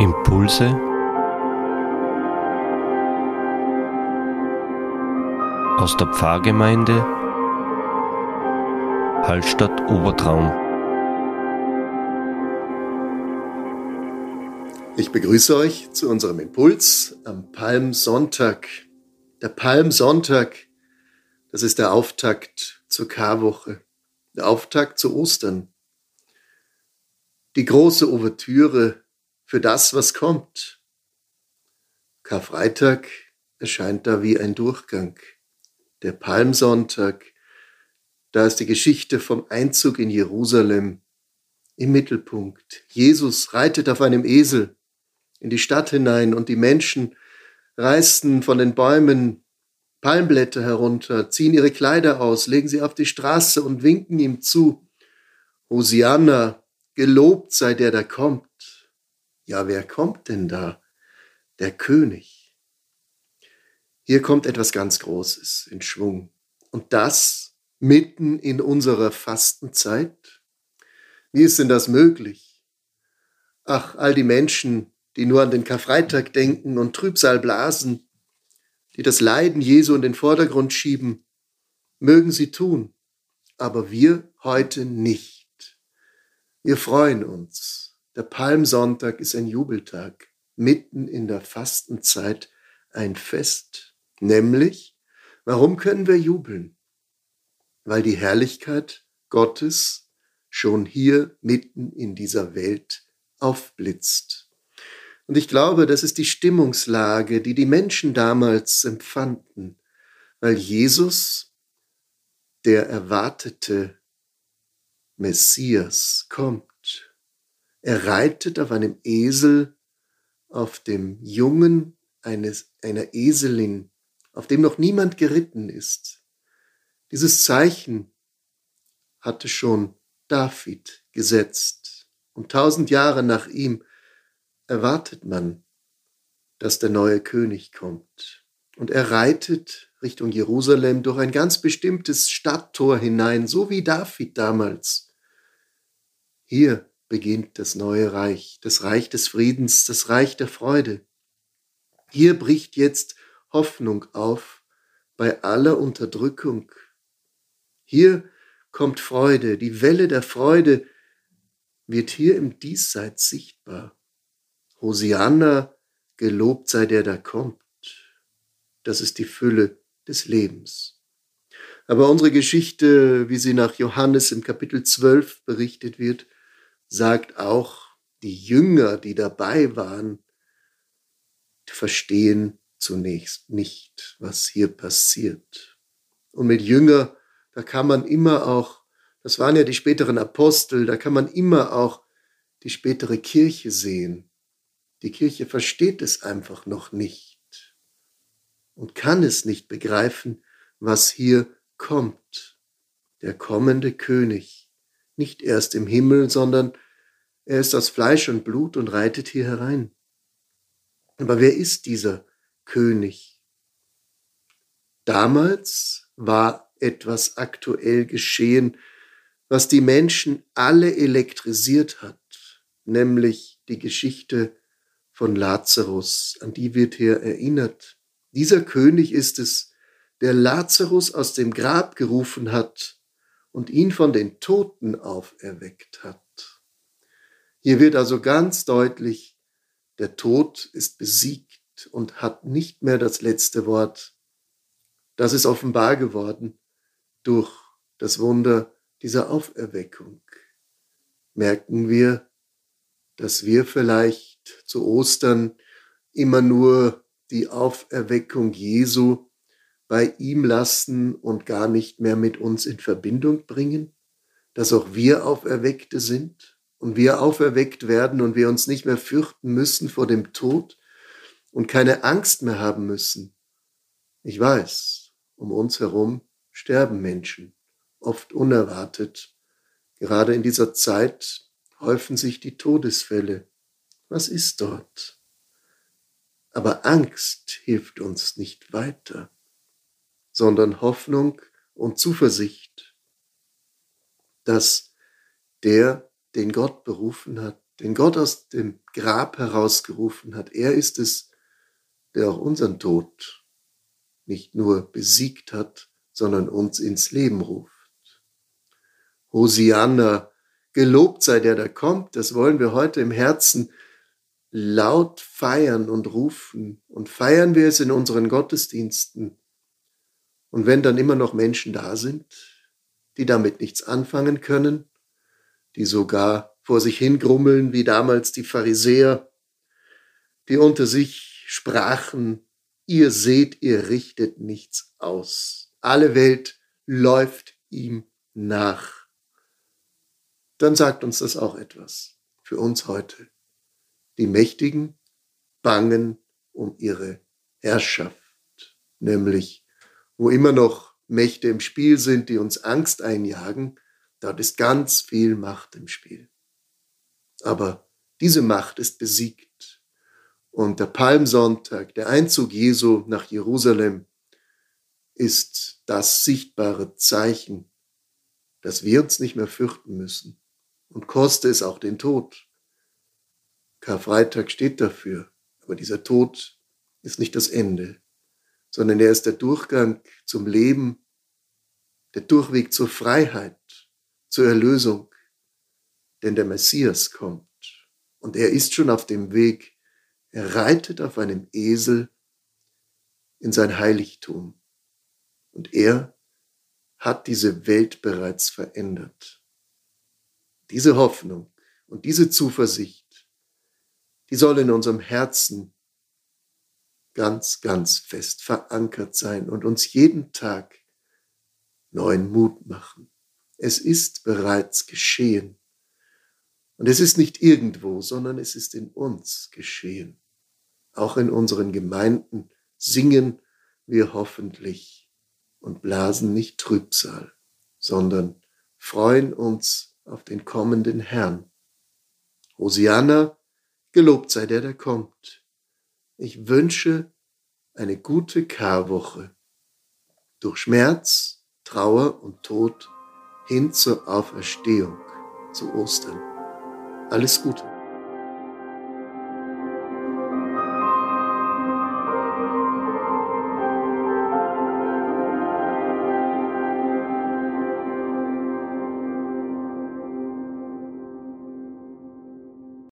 Impulse aus der Pfarrgemeinde Hallstatt Obertraum. Ich begrüße euch zu unserem Impuls am Palmsonntag. Der Palmsonntag, das ist der Auftakt zur Karwoche, der Auftakt zu Ostern. Die große Ouvertüre für das, was kommt. Karfreitag erscheint da wie ein Durchgang. Der Palmsonntag, da ist die Geschichte vom Einzug in Jerusalem im Mittelpunkt. Jesus reitet auf einem Esel in die Stadt hinein und die Menschen reißen von den Bäumen Palmblätter herunter, ziehen ihre Kleider aus, legen sie auf die Straße und winken ihm zu. Hosianna, gelobt sei der, der kommt ja, wer kommt denn da? Der König. Hier kommt etwas ganz Großes in Schwung. Und das mitten in unserer Fastenzeit? Wie ist denn das möglich? Ach, all die Menschen, die nur an den Karfreitag denken und Trübsal blasen, die das Leiden Jesu in den Vordergrund schieben, mögen sie tun, aber wir heute nicht. Wir freuen uns der Palmsonntag ist ein Jubeltag, mitten in der Fastenzeit ein Fest. Nämlich, warum können wir jubeln? Weil die Herrlichkeit Gottes schon hier mitten in dieser Welt aufblitzt. Und ich glaube, das ist die Stimmungslage, die die Menschen damals empfanden, weil Jesus, der erwartete Messias, kommt. Er reitet auf einem Esel auf dem Jungen eines, einer Eselin, auf dem noch niemand geritten ist. Dieses Zeichen hatte schon David gesetzt. Und tausend Jahre nach ihm erwartet man, dass der neue König kommt. Und er reitet Richtung Jerusalem durch ein ganz bestimmtes Stadttor hinein, so wie David damals. Hier beginnt das neue Reich, das Reich des Friedens, das Reich der Freude. Hier bricht jetzt Hoffnung auf bei aller Unterdrückung. Hier kommt Freude, die Welle der Freude wird hier im Diesseits sichtbar. Hosianna, gelobt sei der, der kommt. Das ist die Fülle des Lebens. Aber unsere Geschichte, wie sie nach Johannes im Kapitel 12 berichtet wird, sagt auch, die Jünger, die dabei waren, verstehen zunächst nicht, was hier passiert. Und mit Jünger, da kann man immer auch, das waren ja die späteren Apostel, da kann man immer auch die spätere Kirche sehen. Die Kirche versteht es einfach noch nicht und kann es nicht begreifen, was hier kommt. Der kommende König nicht erst im Himmel, sondern er ist aus Fleisch und Blut und reitet hier herein. Aber wer ist dieser König? Damals war etwas aktuell geschehen, was die Menschen alle elektrisiert hat, nämlich die Geschichte von Lazarus, an die wird hier erinnert. Dieser König ist es, der Lazarus aus dem Grab gerufen hat und ihn von den Toten auferweckt hat. Hier wird also ganz deutlich, der Tod ist besiegt und hat nicht mehr das letzte Wort. Das ist offenbar geworden durch das Wunder dieser Auferweckung. Merken wir, dass wir vielleicht zu Ostern immer nur die Auferweckung Jesu bei ihm lassen und gar nicht mehr mit uns in Verbindung bringen, dass auch wir Auferweckte sind und wir auferweckt werden und wir uns nicht mehr fürchten müssen vor dem Tod und keine Angst mehr haben müssen. Ich weiß, um uns herum sterben Menschen, oft unerwartet. Gerade in dieser Zeit häufen sich die Todesfälle. Was ist dort? Aber Angst hilft uns nicht weiter sondern Hoffnung und Zuversicht, dass der, den Gott berufen hat, den Gott aus dem Grab herausgerufen hat. Er ist es, der auch unseren Tod nicht nur besiegt hat, sondern uns ins Leben ruft. Hosianna, gelobt sei der, der kommt, das wollen wir heute im Herzen laut feiern und rufen. Und feiern wir es in unseren Gottesdiensten. Und wenn dann immer noch Menschen da sind, die damit nichts anfangen können, die sogar vor sich hingrummeln, wie damals die Pharisäer, die unter sich sprachen, ihr seht, ihr richtet nichts aus. Alle Welt läuft ihm nach. Dann sagt uns das auch etwas für uns heute. Die Mächtigen bangen um ihre Herrschaft, nämlich wo immer noch Mächte im Spiel sind, die uns Angst einjagen, dort ist ganz viel Macht im Spiel. Aber diese Macht ist besiegt. Und der Palmsonntag, der Einzug Jesu nach Jerusalem, ist das sichtbare Zeichen, dass wir uns nicht mehr fürchten müssen. Und koste es auch den Tod. Karfreitag steht dafür. Aber dieser Tod ist nicht das Ende, sondern er ist der Durchgang zum Leben, der Durchweg zur Freiheit, zur Erlösung. Denn der Messias kommt und er ist schon auf dem Weg. Er reitet auf einem Esel in sein Heiligtum. Und er hat diese Welt bereits verändert. Diese Hoffnung und diese Zuversicht die soll in unserem Herzen ganz, ganz fest verankert sein und uns jeden Tag neuen Mut machen. Es ist bereits geschehen. Und es ist nicht irgendwo, sondern es ist in uns geschehen. Auch in unseren Gemeinden singen wir hoffentlich und blasen nicht Trübsal, sondern freuen uns auf den kommenden Herrn. Hosianna Gelobt sei der, der kommt. Ich wünsche eine gute Karwoche durch Schmerz, Trauer und Tod hin zur Auferstehung, zu Ostern. Alles Gute.